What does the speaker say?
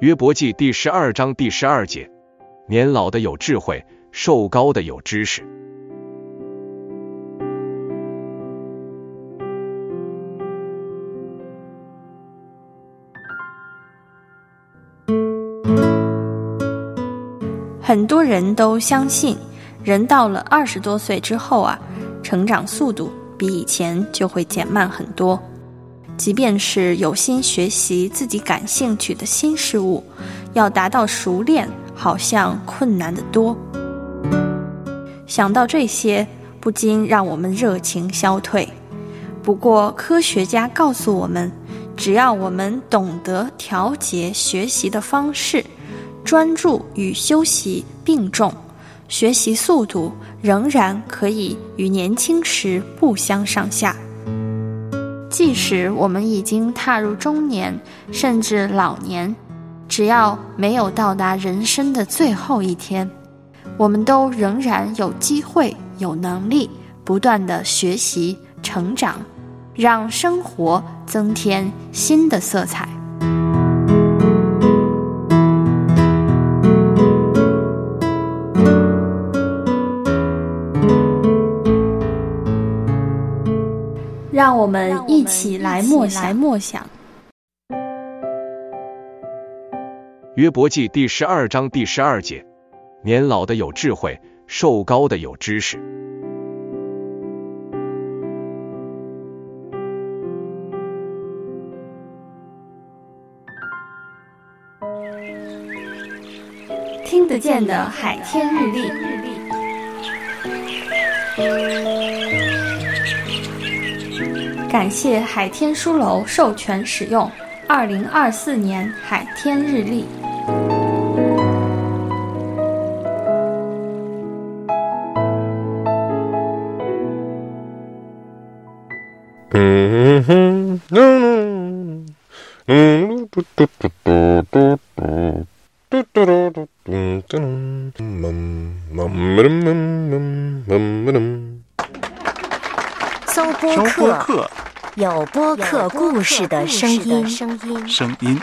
约伯记第十二章第十二节：年老的有智慧，寿高的有知识。很多人都相信，人到了二十多岁之后啊，成长速度比以前就会减慢很多。即便是有心学习自己感兴趣的新事物，要达到熟练，好像困难得多。想到这些，不禁让我们热情消退。不过，科学家告诉我们，只要我们懂得调节学习的方式，专注与休息并重，学习速度仍然可以与年轻时不相上下。即使我们已经踏入中年，甚至老年，只要没有到达人生的最后一天，我们都仍然有机会、有能力不断的学习、成长，让生活增添新的色彩。让我们一起来默想。默想。约伯记第十二章第十二节：年老的有智慧，瘦高的有知识。听得见的海天日历。感谢海天书楼授权使用二零二四年海天日历。嗯哼，嗯嗯，嘟嘟嘟嘟嘟嘟，嘟嘟嘟嘟嘟嘟，嗯嗯嗯嗯嗯。搜播客，有播客故事的声音。声音。